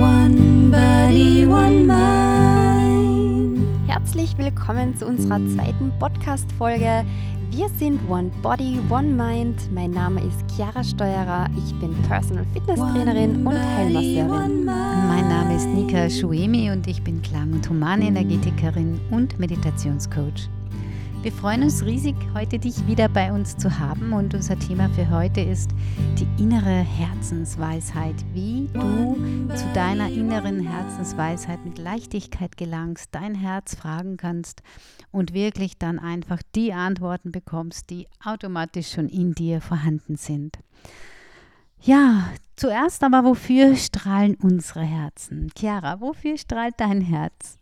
One body, one mind. Herzlich willkommen zu unserer zweiten Podcast-Folge. Wir sind One Body, One Mind. Mein Name ist Chiara Steuerer. Ich bin Personal Fitness Trainerin und Heilmasseurin. Mein Name ist Nika Schuemi und ich bin Klang- und Humanenergetikerin und Meditationscoach. Wir freuen uns riesig, heute dich wieder bei uns zu haben und unser Thema für heute ist die innere Herzensweisheit, wie du zu deiner inneren Herzensweisheit mit Leichtigkeit gelangst, dein Herz fragen kannst und wirklich dann einfach die Antworten bekommst, die automatisch schon in dir vorhanden sind. Ja, zuerst aber, wofür strahlen unsere Herzen? Chiara, wofür strahlt dein Herz?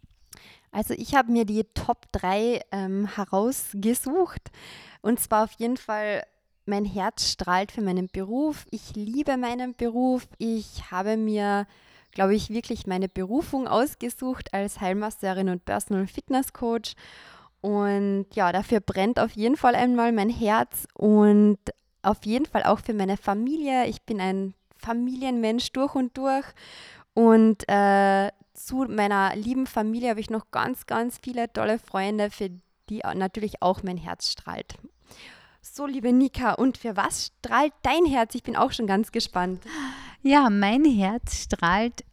Also ich habe mir die Top 3 ähm, herausgesucht. Und zwar auf jeden Fall, mein Herz strahlt für meinen Beruf. Ich liebe meinen Beruf. Ich habe mir, glaube ich, wirklich meine Berufung ausgesucht als Heilmasseurin und Personal Fitness Coach. Und ja, dafür brennt auf jeden Fall einmal mein Herz und auf jeden Fall auch für meine Familie. Ich bin ein Familienmensch durch und durch. Und äh, zu meiner lieben Familie habe ich noch ganz, ganz viele tolle Freunde, für die natürlich auch mein Herz strahlt. So, liebe Nika, und für was strahlt dein Herz? Ich bin auch schon ganz gespannt. Ja, mein Herz strahlt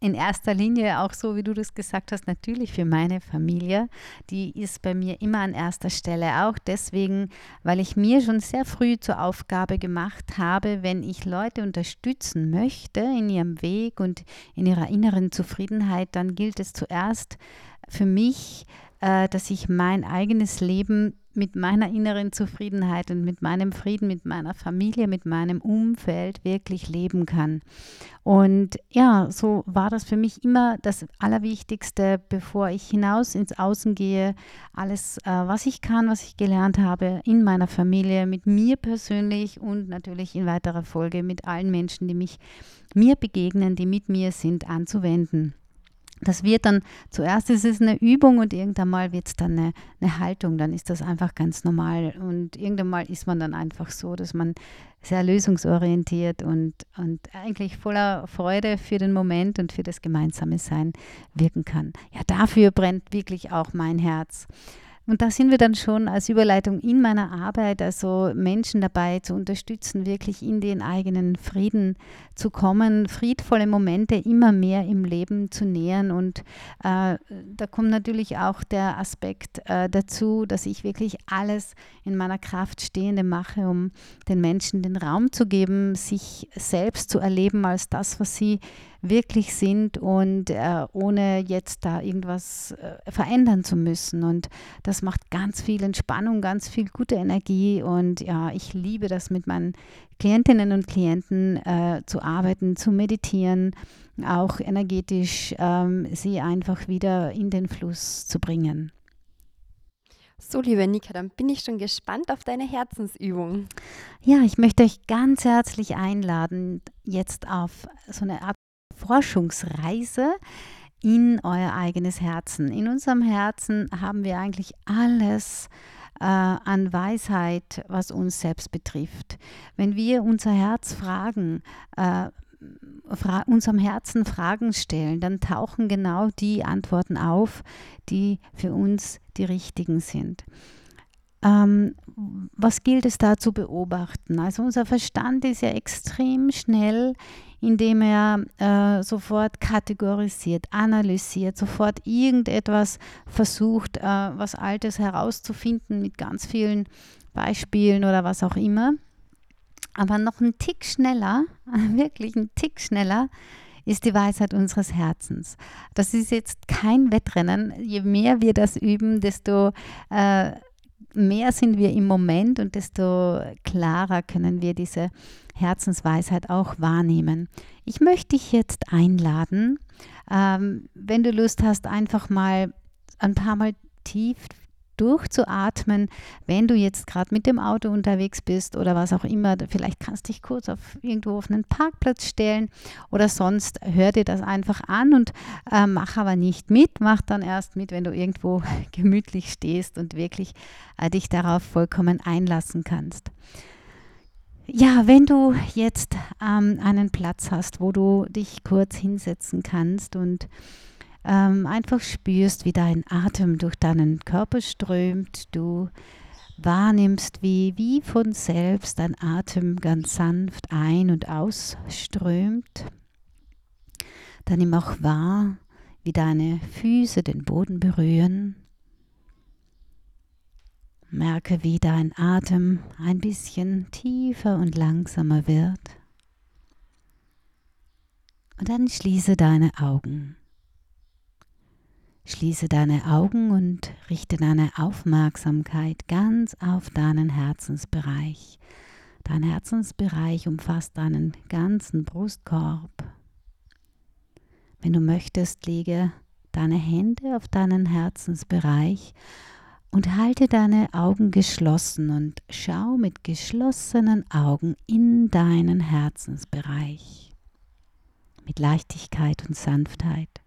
in erster Linie auch so, wie du das gesagt hast, natürlich für meine Familie. Die ist bei mir immer an erster Stelle. Auch deswegen, weil ich mir schon sehr früh zur Aufgabe gemacht habe, wenn ich Leute unterstützen möchte in ihrem Weg und in ihrer inneren Zufriedenheit, dann gilt es zuerst für mich, äh, dass ich mein eigenes Leben mit meiner inneren Zufriedenheit und mit meinem Frieden, mit meiner Familie, mit meinem Umfeld wirklich leben kann. Und ja, so war das für mich immer das Allerwichtigste, bevor ich hinaus ins Außen gehe. Alles, äh, was ich kann, was ich gelernt habe in meiner Familie, mit mir persönlich und natürlich in weiterer Folge mit allen Menschen, die mich mir begegnen, die mit mir sind, anzuwenden das wird dann, zuerst ist es eine Übung und irgendwann mal wird es dann eine, eine, Haltung, dann ist das einfach ganz normal. Und irgendwann mal ist man dann einfach so, dass man sehr lösungsorientiert und, und eigentlich voller Freude für den Moment und für das gemeinsame Sein wirken kann. Ja, dafür brennt wirklich auch mein Herz. Und da sind wir dann schon als Überleitung in meiner Arbeit, also Menschen dabei zu unterstützen, wirklich in den eigenen Frieden zu kommen, friedvolle Momente immer mehr im Leben zu nähern. Und äh, da kommt natürlich auch der Aspekt äh, dazu, dass ich wirklich alles in meiner Kraft Stehende mache, um den Menschen den Raum zu geben, sich selbst zu erleben als das, was sie wirklich sind und äh, ohne jetzt da irgendwas äh, verändern zu müssen. Und das macht ganz viel Entspannung, ganz viel gute Energie. Und ja, ich liebe das mit meinen Klientinnen und Klienten äh, zu arbeiten, zu meditieren, auch energetisch ähm, sie einfach wieder in den Fluss zu bringen. So, liebe Nika, dann bin ich schon gespannt auf deine Herzensübung. Ja, ich möchte euch ganz herzlich einladen, jetzt auf so eine Art Forschungsreise in euer eigenes Herzen. In unserem Herzen haben wir eigentlich alles äh, an Weisheit, was uns selbst betrifft. Wenn wir unser Herz fragen, äh, fra unserem Herzen Fragen stellen, dann tauchen genau die Antworten auf, die für uns die richtigen sind. Ähm, was gilt es da zu beobachten? Also unser Verstand ist ja extrem schnell indem er äh, sofort kategorisiert, analysiert, sofort irgendetwas versucht, äh, was Altes herauszufinden mit ganz vielen Beispielen oder was auch immer. Aber noch ein Tick schneller, wirklich ein Tick schneller, ist die Weisheit unseres Herzens. Das ist jetzt kein Wettrennen. Je mehr wir das üben, desto äh, mehr sind wir im Moment und desto klarer können wir diese Herzensweisheit auch wahrnehmen. Ich möchte dich jetzt einladen, ähm, wenn du Lust hast, einfach mal ein paar Mal tief durchzuatmen, wenn du jetzt gerade mit dem Auto unterwegs bist oder was auch immer. Vielleicht kannst du dich kurz auf irgendwo auf einen Parkplatz stellen oder sonst hör dir das einfach an und äh, mach aber nicht mit. Mach dann erst mit, wenn du irgendwo gemütlich stehst und wirklich äh, dich darauf vollkommen einlassen kannst. Ja, wenn du jetzt ähm, einen Platz hast, wo du dich kurz hinsetzen kannst und ähm, einfach spürst, wie dein Atem durch deinen Körper strömt, du wahrnimmst, wie, wie von selbst dein Atem ganz sanft ein- und ausströmt, dann nimm auch wahr, wie deine Füße den Boden berühren Merke, wie dein Atem ein bisschen tiefer und langsamer wird. Und dann schließe deine Augen. Schließe deine Augen und richte deine Aufmerksamkeit ganz auf deinen Herzensbereich. Dein Herzensbereich umfasst deinen ganzen Brustkorb. Wenn du möchtest, lege deine Hände auf deinen Herzensbereich und halte deine Augen geschlossen und schau mit geschlossenen Augen in deinen Herzensbereich. Mit Leichtigkeit und Sanftheit.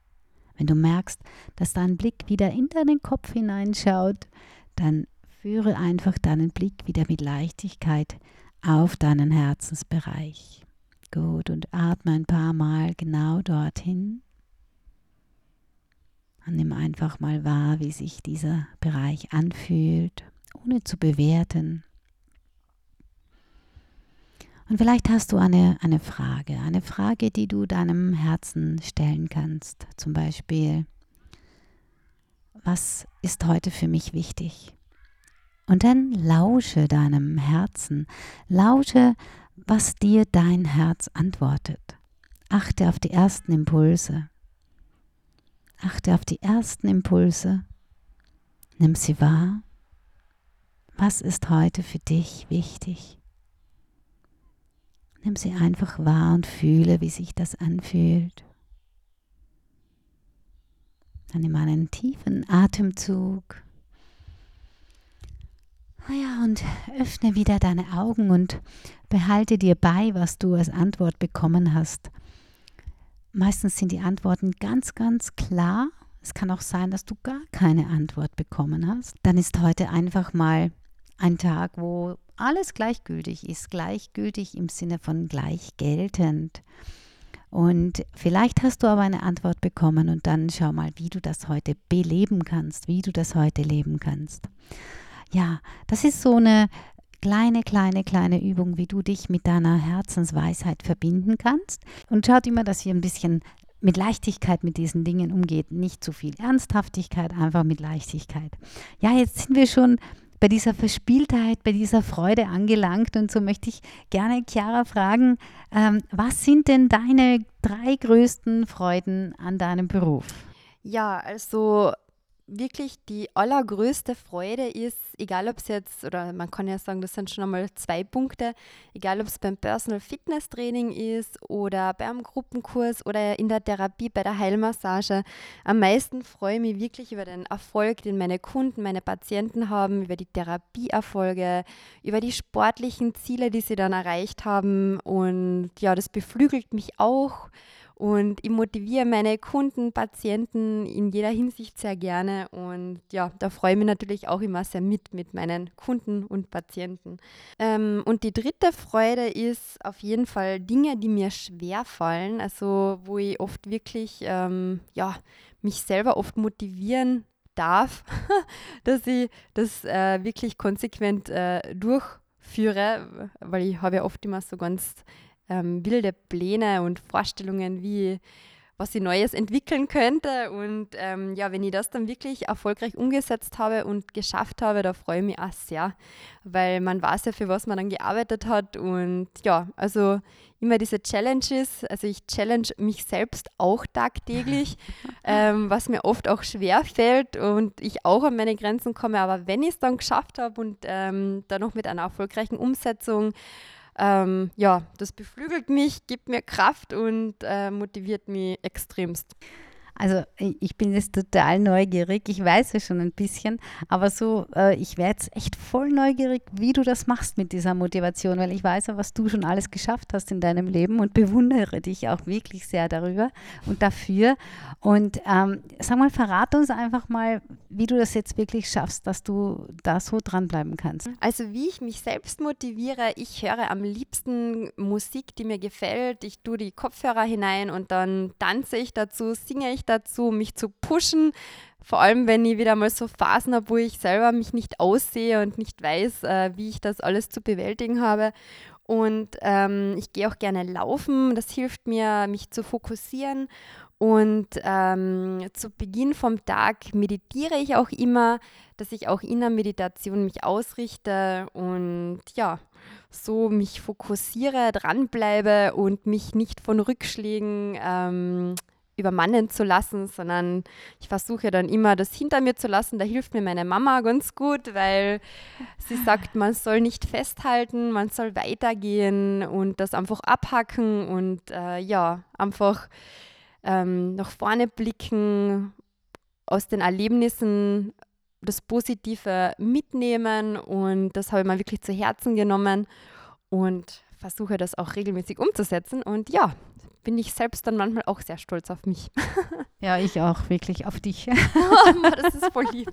Wenn du merkst, dass dein Blick wieder in deinen Kopf hineinschaut, dann führe einfach deinen Blick wieder mit Leichtigkeit auf deinen Herzensbereich. Gut, und atme ein paar Mal genau dorthin. Und nimm einfach mal wahr, wie sich dieser Bereich anfühlt, ohne zu bewerten. Und vielleicht hast du eine, eine Frage, eine Frage, die du deinem Herzen stellen kannst. Zum Beispiel, was ist heute für mich wichtig? Und dann lausche deinem Herzen, lausche, was dir dein Herz antwortet. Achte auf die ersten Impulse. Achte auf die ersten Impulse. Nimm sie wahr. Was ist heute für dich wichtig? Nimm sie einfach wahr und fühle, wie sich das anfühlt. Dann nimm einen tiefen Atemzug. Naja, und öffne wieder deine Augen und behalte dir bei, was du als Antwort bekommen hast. Meistens sind die Antworten ganz, ganz klar. Es kann auch sein, dass du gar keine Antwort bekommen hast. Dann ist heute einfach mal ein Tag, wo alles gleichgültig ist. Gleichgültig im Sinne von gleichgeltend. Und vielleicht hast du aber eine Antwort bekommen und dann schau mal, wie du das heute beleben kannst, wie du das heute leben kannst. Ja, das ist so eine kleine, kleine, kleine Übung, wie du dich mit deiner Herzensweisheit verbinden kannst. Und schaut immer, dass ihr ein bisschen mit Leichtigkeit mit diesen Dingen umgeht. Nicht zu viel Ernsthaftigkeit, einfach mit Leichtigkeit. Ja, jetzt sind wir schon bei dieser Verspieltheit, bei dieser Freude angelangt. Und so möchte ich gerne Chiara fragen, ähm, was sind denn deine drei größten Freuden an deinem Beruf? Ja, also wirklich die allergrößte Freude ist, egal ob es jetzt, oder man kann ja sagen, das sind schon einmal zwei Punkte, egal ob es beim Personal Fitness Training ist oder beim Gruppenkurs oder in der Therapie bei der Heilmassage. Am meisten freue ich mich wirklich über den Erfolg, den meine Kunden, meine Patienten haben, über die Therapieerfolge, über die sportlichen Ziele, die sie dann erreicht haben. Und ja, das beflügelt mich auch. Und ich motiviere meine Kunden, Patienten in jeder Hinsicht sehr gerne. Und ja, da freue ich mich natürlich auch immer sehr mit mit meinen Kunden und Patienten. Ähm, und die dritte Freude ist auf jeden Fall Dinge, die mir schwer fallen. Also wo ich oft wirklich, ähm, ja, mich selber oft motivieren darf, dass ich das äh, wirklich konsequent äh, durchführe, weil ich habe ja oft immer so ganz ähm, wilde Pläne und Vorstellungen, wie was ich Neues entwickeln könnte. Und ähm, ja, wenn ich das dann wirklich erfolgreich umgesetzt habe und geschafft habe, da freue ich mich auch sehr, weil man weiß ja, für was man dann gearbeitet hat. Und ja, also immer diese Challenges, also ich challenge mich selbst auch tagtäglich, ähm, was mir oft auch schwer fällt und ich auch an meine Grenzen komme. Aber wenn ich es dann geschafft habe und ähm, dann noch mit einer erfolgreichen Umsetzung, ähm, ja, das beflügelt mich, gibt mir Kraft und äh, motiviert mich extremst. Also ich bin jetzt total neugierig. Ich weiß es schon ein bisschen, aber so, äh, ich wäre jetzt echt voll neugierig, wie du das machst mit dieser Motivation, weil ich weiß ja, was du schon alles geschafft hast in deinem Leben und bewundere dich auch wirklich sehr darüber und dafür. Und ähm, sag mal, verrate uns einfach mal, wie du das jetzt wirklich schaffst, dass du da so dranbleiben kannst. Also wie ich mich selbst motiviere, ich höre am liebsten Musik, die mir gefällt. Ich tue die Kopfhörer hinein und dann tanze ich dazu, singe ich dazu, mich zu pushen. Vor allem, wenn ich wieder mal so Phasen habe, wo ich selber mich nicht aussehe und nicht weiß, äh, wie ich das alles zu bewältigen habe. Und ähm, ich gehe auch gerne laufen. Das hilft mir, mich zu fokussieren. Und ähm, zu Beginn vom Tag meditiere ich auch immer, dass ich auch in der Meditation mich ausrichte und ja, so mich fokussiere, dranbleibe und mich nicht von Rückschlägen ähm, übermannen zu lassen, sondern ich versuche dann immer das hinter mir zu lassen. Da hilft mir meine Mama ganz gut, weil sie sagt, man soll nicht festhalten, man soll weitergehen und das einfach abhacken und äh, ja, einfach ähm, nach vorne blicken, aus den Erlebnissen das Positive mitnehmen und das habe ich mir wirklich zu Herzen genommen und versuche das auch regelmäßig umzusetzen. Und ja, bin ich selbst dann manchmal auch sehr stolz auf mich. Ja, ich auch, wirklich auf dich. das ist voll lieb.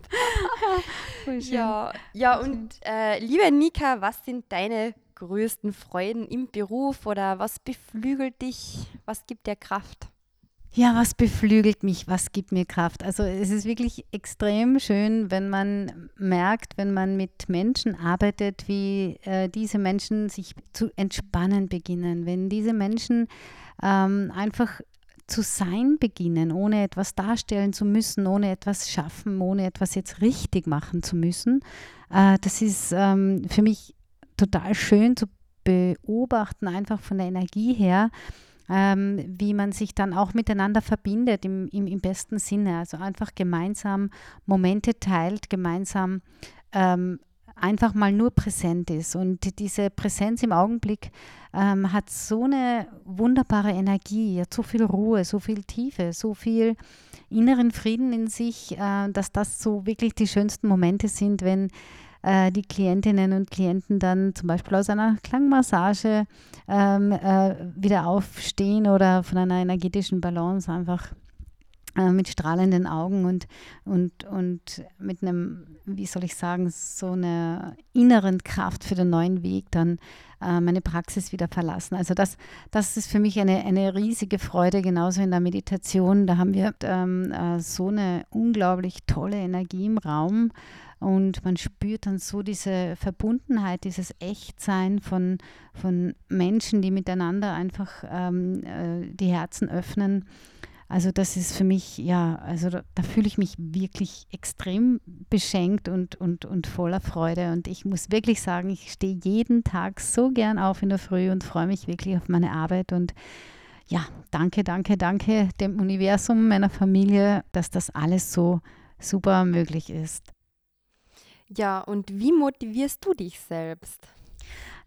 Voll ja, ja, und äh, liebe Nika, was sind deine größten Freuden im Beruf oder was beflügelt dich? Was gibt dir Kraft? Ja, was beflügelt mich, was gibt mir Kraft? Also es ist wirklich extrem schön, wenn man merkt, wenn man mit Menschen arbeitet, wie äh, diese Menschen sich zu entspannen beginnen, wenn diese Menschen ähm, einfach zu sein beginnen, ohne etwas darstellen zu müssen, ohne etwas schaffen, ohne etwas jetzt richtig machen zu müssen. Äh, das ist ähm, für mich total schön zu beobachten, einfach von der Energie her ähm, wie man sich dann auch miteinander verbindet im, im, im, besten Sinne. Also einfach gemeinsam Momente teilt, gemeinsam ähm, einfach mal nur präsent ist. Und diese Präsenz im Augenblick ähm, hat so eine wunderbare Energie, hat so viel Ruhe, so viel Tiefe, so viel inneren Frieden in sich, äh, dass das so wirklich die schönsten Momente sind, wenn äh, die Klientinnen und Klienten dann zum Beispiel aus einer Klangmassage ähm, äh, wieder aufstehen oder von einer energetischen Balance einfach äh, mit strahlenden Augen und, und, und mit einem, wie soll ich sagen, so einer inneren Kraft für den neuen Weg dann äh, meine Praxis wieder verlassen. Also das, das ist für mich eine, eine riesige Freude, genauso in der Meditation. Da haben wir ähm, äh, so eine unglaublich tolle Energie im Raum. Und man spürt dann so diese Verbundenheit, dieses Echtsein von, von Menschen, die miteinander einfach ähm, äh, die Herzen öffnen. Also das ist für mich, ja, also da, da fühle ich mich wirklich extrem beschenkt und, und, und voller Freude. Und ich muss wirklich sagen, ich stehe jeden Tag so gern auf in der Früh und freue mich wirklich auf meine Arbeit. Und ja, danke, danke, danke dem Universum, meiner Familie, dass das alles so super möglich ist. Ja, und wie motivierst du dich selbst?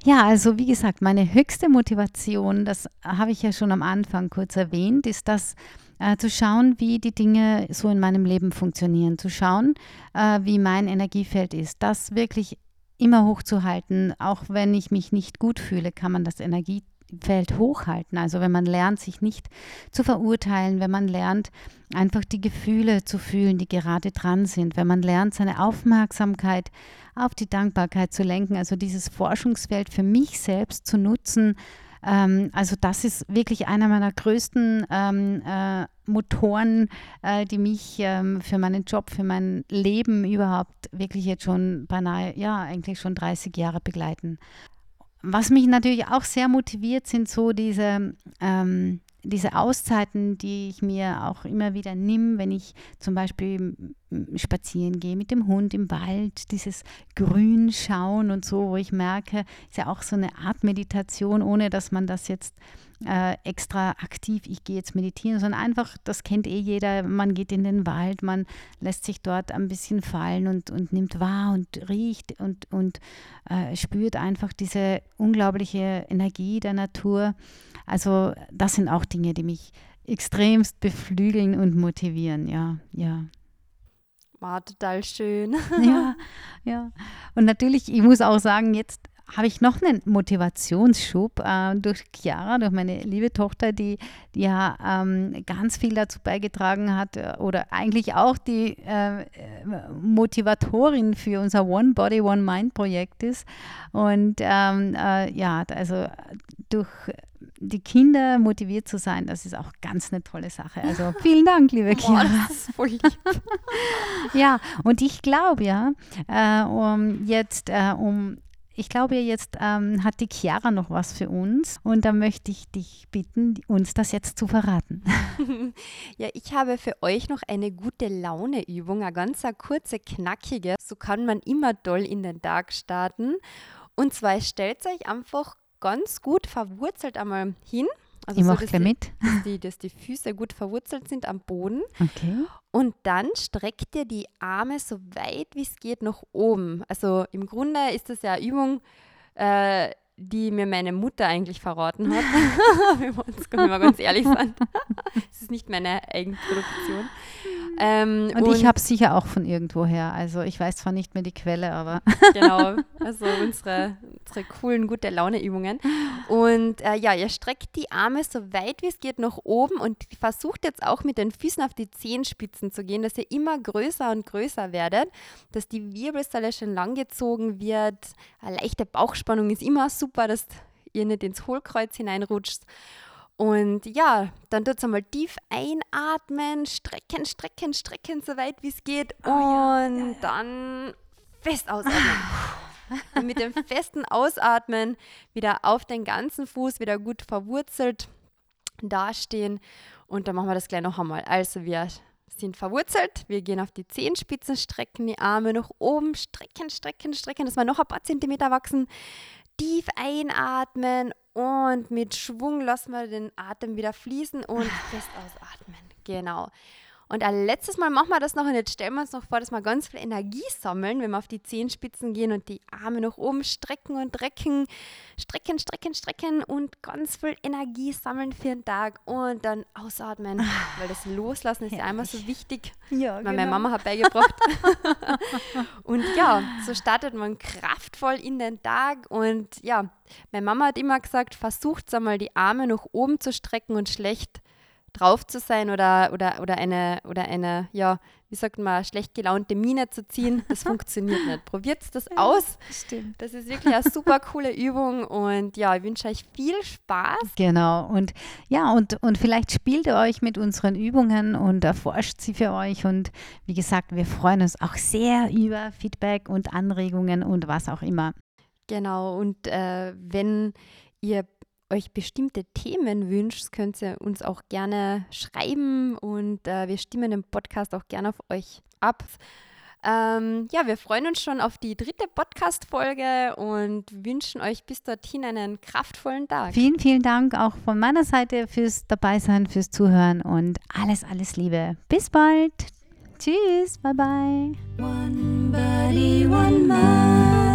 Ja, also wie gesagt, meine höchste Motivation, das habe ich ja schon am Anfang kurz erwähnt, ist das äh, zu schauen, wie die Dinge so in meinem Leben funktionieren, zu schauen, äh, wie mein Energiefeld ist, das wirklich immer hochzuhalten, auch wenn ich mich nicht gut fühle, kann man das Energie Feld hochhalten. Also wenn man lernt, sich nicht zu verurteilen, wenn man lernt, einfach die Gefühle zu fühlen, die gerade dran sind, wenn man lernt, seine Aufmerksamkeit auf die Dankbarkeit zu lenken, also dieses Forschungsfeld für mich selbst zu nutzen. Ähm, also das ist wirklich einer meiner größten ähm, äh, Motoren, äh, die mich ähm, für meinen Job, für mein Leben überhaupt wirklich jetzt schon beinahe, ja, eigentlich schon 30 Jahre begleiten. Was mich natürlich auch sehr motiviert, sind so diese, ähm, diese Auszeiten, die ich mir auch immer wieder nimm, wenn ich zum Beispiel spazieren gehe mit dem Hund im Wald, dieses Grün schauen und so, wo ich merke, ist ja auch so eine Art Meditation, ohne dass man das jetzt äh, extra aktiv, ich gehe jetzt meditieren, sondern einfach, das kennt eh jeder, man geht in den Wald, man lässt sich dort ein bisschen fallen und, und nimmt wahr und riecht und, und äh, spürt einfach diese unglaubliche Energie der Natur. Also das sind auch Dinge, die mich extremst beflügeln und motivieren. Ja, ja. War total schön. Ja, ja. Und natürlich, ich muss auch sagen, jetzt habe ich noch einen Motivationsschub äh, durch Chiara, durch meine liebe Tochter, die, die ja ähm, ganz viel dazu beigetragen hat äh, oder eigentlich auch die äh, Motivatorin für unser One Body, One Mind Projekt ist. Und ähm, äh, ja, also durch die Kinder motiviert zu sein, das ist auch ganz eine tolle Sache. Also vielen Dank, liebe Chiara. Boah, das ist voll lieb. ja, und ich glaube ja, äh, um jetzt äh, um ich glaube, jetzt ähm, hat die Chiara noch was für uns und da möchte ich dich bitten, uns das jetzt zu verraten. ja, ich habe für euch noch eine gute Laune-Übung, eine ganz kurze, knackige. So kann man immer toll in den Tag starten. Und zwar stellt euch einfach ganz gut verwurzelt einmal hin also ich so, mache gleich mit. Dass die, dass die Füße gut verwurzelt sind am Boden. Okay. Und dann streckt ihr die Arme so weit wie es geht nach oben. Also im Grunde ist das ja eine Übung, äh, die mir meine Mutter eigentlich verraten hat. wenn wir uns mal ganz ehrlich sind. Es ist nicht meine Eigenproduktion. Ähm, und, und, ich habe sicher auch von irgendwoher. Also ich weiß zwar nicht mehr die Quelle, aber. genau, also unsere, unsere coolen gute Laune-Übungen. Und äh, ja, ihr streckt die Arme so weit wie es geht nach oben und versucht jetzt auch mit den Füßen auf die Zehenspitzen zu gehen, dass ihr immer größer und größer werdet, dass die Wirbelsäule schön langgezogen wird. Eine leichte Bauchspannung ist immer super, dass ihr nicht ins Hohlkreuz hineinrutscht. Und ja, dann tut es einmal tief einatmen, strecken, strecken, strecken, so weit wie es geht. Oh, und ja, ja, ja. dann fest ausatmen. und mit dem festen Ausatmen wieder auf den ganzen Fuß wieder gut verwurzelt dastehen. Und dann machen wir das gleich noch einmal. Also wir sind verwurzelt, wir gehen auf die Zehenspitzen, strecken die Arme nach oben, strecken, strecken, strecken, dass wir noch ein paar Zentimeter wachsen. Tief einatmen und mit Schwung lassen wir den Atem wieder fließen und fest ausatmen. Genau. Und ein letztes Mal machen wir das noch und jetzt stellen wir uns noch vor, dass wir ganz viel Energie sammeln, wenn wir auf die Zehenspitzen gehen und die Arme nach oben strecken und drecken, strecken, strecken, strecken und ganz viel Energie sammeln für den Tag und dann ausatmen, weil das Loslassen ist ja, ja immer so wichtig, ja, weil genau. meine Mama hat beigebracht. und ja, so startet man kraftvoll in den Tag und ja, meine Mama hat immer gesagt, versucht einmal die Arme nach oben zu strecken und schlecht drauf zu sein oder, oder, oder eine, oder eine, ja, wie sagt man, schlecht gelaunte Miene zu ziehen, das funktioniert nicht. Probiert das ja, aus. Stimmt. Das ist wirklich eine super coole Übung und ja, ich wünsche euch viel Spaß. Genau. Und ja, und, und vielleicht spielt ihr euch mit unseren Übungen und erforscht sie für euch. Und wie gesagt, wir freuen uns auch sehr über Feedback und Anregungen und was auch immer. Genau. Und äh, wenn ihr euch bestimmte Themen wünscht, könnt ihr uns auch gerne schreiben und äh, wir stimmen den Podcast auch gerne auf euch ab. Ähm, ja, wir freuen uns schon auf die dritte Podcast-Folge und wünschen euch bis dorthin einen kraftvollen Tag. Vielen, vielen Dank auch von meiner Seite fürs Dabeisein, fürs Zuhören und alles, alles Liebe. Bis bald. Tschüss, bye bye. One body, one